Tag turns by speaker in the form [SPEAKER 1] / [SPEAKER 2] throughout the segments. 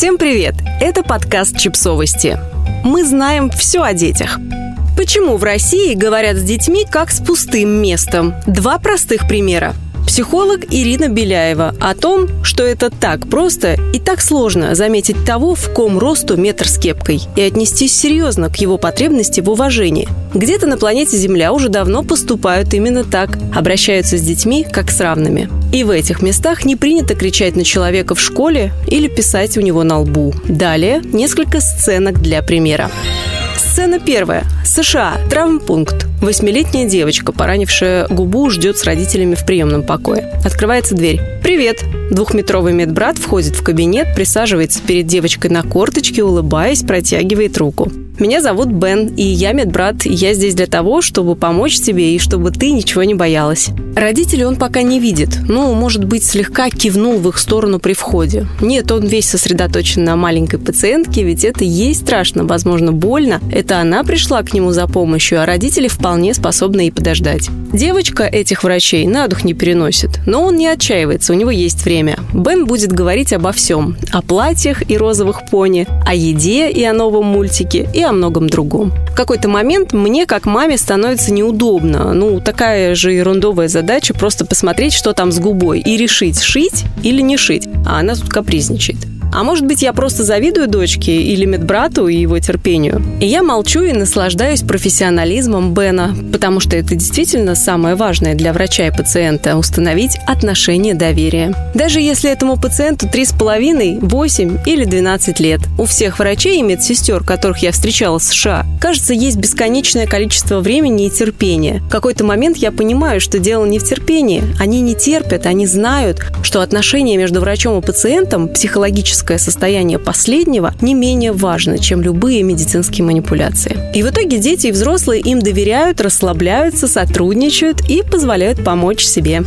[SPEAKER 1] Всем привет! Это подкаст «Чипсовости». Мы знаем все о детях. Почему в России говорят с детьми как с пустым местом? Два простых примера – Психолог Ирина Беляева о том, что это так просто и так сложно заметить того, в ком росту метр с кепкой, и отнестись серьезно к его потребности в уважении. Где-то на планете Земля уже давно поступают именно так, обращаются с детьми как с равными. И в этих местах не принято кричать на человека в школе или писать у него на лбу. Далее несколько сценок для примера. Сцена первая. США. Травмпункт. Восьмилетняя девочка, поранившая губу, ждет с родителями в приемном покое. Открывается дверь. «Привет!» Двухметровый медбрат входит в кабинет, присаживается перед девочкой на корточке, улыбаясь, протягивает руку. Меня зовут Бен, и я медбрат, я здесь для того, чтобы помочь тебе и чтобы ты ничего не боялась. Родителей он пока не видит, ну, может быть, слегка кивнул в их сторону при входе. Нет, он весь сосредоточен на маленькой пациентке, ведь это ей страшно, возможно, больно. Это она пришла к нему за помощью, а родители вполне способны и подождать. Девочка этих врачей на дух не переносит, но он не отчаивается, у него есть время. Бен будет говорить обо всем. О платьях и розовых пони, о еде и о новом мультике, и о многом другом. В какой-то момент мне, как маме, становится неудобно. Ну, такая же ерундовая задача просто посмотреть, что там с губой, и решить, шить или не шить. А она тут капризничает. А может быть, я просто завидую дочке или медбрату и его терпению. И я молчу и наслаждаюсь профессионализмом Бена, потому что это действительно самое важное для врача и пациента – установить отношения доверия. Даже если этому пациенту 3,5, 8 или 12 лет. У всех врачей и медсестер, которых я встречала в США, кажется, есть бесконечное количество времени и терпения. В какой-то момент я понимаю, что дело не в терпении. Они не терпят, они знают, что отношения между врачом и пациентом психологически психическое состояние последнего не менее важно, чем любые медицинские манипуляции. И в итоге дети и взрослые им доверяют, расслабляются, сотрудничают и позволяют помочь себе.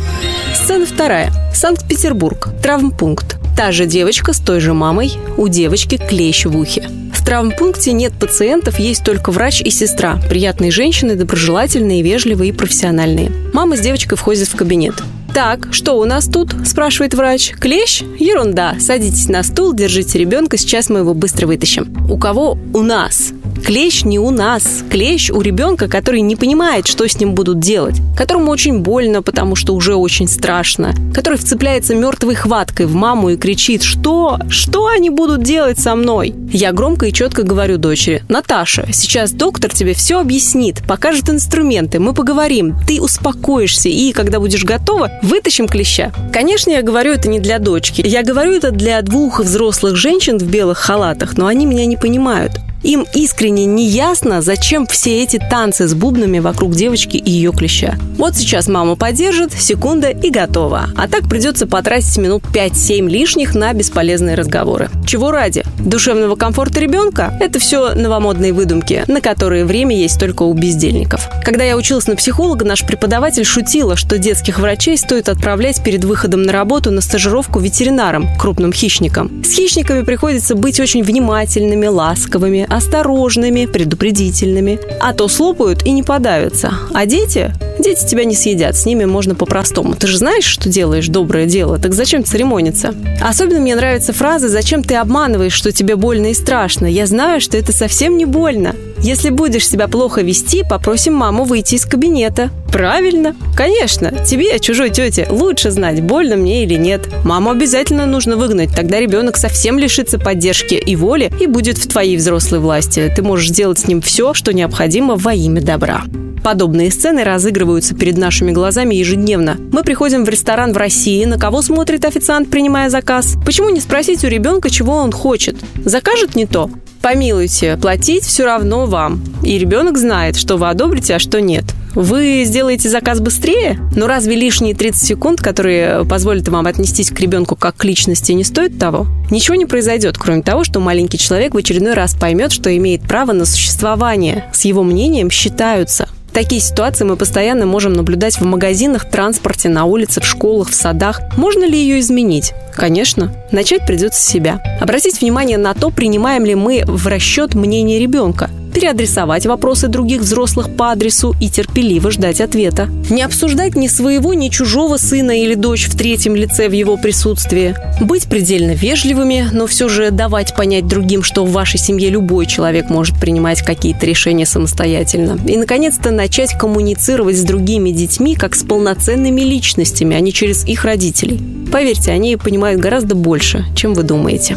[SPEAKER 1] Сцена вторая. Санкт-Петербург. Травмпункт. Та же девочка с той же мамой, у девочки клещ в ухе. В травмпункте нет пациентов, есть только врач и сестра. Приятные женщины, доброжелательные, вежливые и профессиональные. Мама с девочкой входит в кабинет. «Так, что у нас тут?» – спрашивает врач. «Клещ? Ерунда. Садитесь на стул, держите ребенка, сейчас мы его быстро вытащим». «У кого?» «У нас». Клещ не у нас. Клещ у ребенка, который не понимает, что с ним будут делать. Которому очень больно, потому что уже очень страшно. Который вцепляется мертвой хваткой в маму и кричит «Что? Что они будут делать со мной?» Я громко и четко говорю дочери «Наташа, сейчас доктор тебе все объяснит, покажет инструменты, мы поговорим, ты успокоишься и, когда будешь готова, вытащим клеща». Конечно, я говорю это не для дочки. Я говорю это для двух взрослых женщин в белых халатах, но они меня не понимают. Им искренне не ясно, зачем все эти танцы с бубнами вокруг девочки и ее клеща. Вот сейчас мама поддержит, секунда и готово. А так придется потратить минут 5-7 лишних на бесполезные разговоры. Чего ради? Душевного комфорта ребенка? Это все новомодные выдумки, на которые время есть только у бездельников. Когда я училась на психолога, наш преподаватель шутила, что детских врачей стоит отправлять перед выходом на работу на стажировку ветеринарам, крупным хищникам. С хищниками приходится быть очень внимательными, ласковыми, осторожными, предупредительными. А то слопают и не подавятся. А дети? Дети тебя не съедят, с ними можно по-простому. Ты же знаешь, что делаешь доброе дело, так зачем церемониться? Особенно мне нравится фраза «Зачем ты обманываешь, что тебе больно и страшно? Я знаю, что это совсем не больно». Если будешь себя плохо вести, попросим маму выйти из кабинета. Правильно. Конечно, тебе, чужой тете, лучше знать, больно мне или нет. Маму обязательно нужно выгнать, тогда ребенок совсем лишится поддержки и воли и будет в твоей взрослой власти. Ты можешь сделать с ним все, что необходимо во имя добра. Подобные сцены разыгрываются перед нашими глазами ежедневно. Мы приходим в ресторан в России, на кого смотрит официант, принимая заказ. Почему не спросить у ребенка, чего он хочет? Закажет не то? Помилуйте, платить все равно вам. И ребенок знает, что вы одобрите, а что нет. Вы сделаете заказ быстрее, но разве лишние 30 секунд, которые позволят вам отнестись к ребенку как к личности, не стоят того? Ничего не произойдет, кроме того, что маленький человек в очередной раз поймет, что имеет право на существование. С его мнением считаются. Такие ситуации мы постоянно можем наблюдать в магазинах, транспорте, на улице, в школах, в садах. Можно ли ее изменить? Конечно. Начать придется с себя. Обратить внимание на то, принимаем ли мы в расчет мнение ребенка. Переадресовать вопросы других взрослых по адресу и терпеливо ждать ответа. Не обсуждать ни своего, ни чужого сына или дочь в третьем лице в его присутствии. Быть предельно вежливыми, но все же давать понять другим, что в вашей семье любой человек может принимать какие-то решения самостоятельно. И, наконец-то, начать коммуницировать с другими детьми как с полноценными личностями, а не через их родителей. Поверьте, они понимают гораздо больше, чем вы думаете.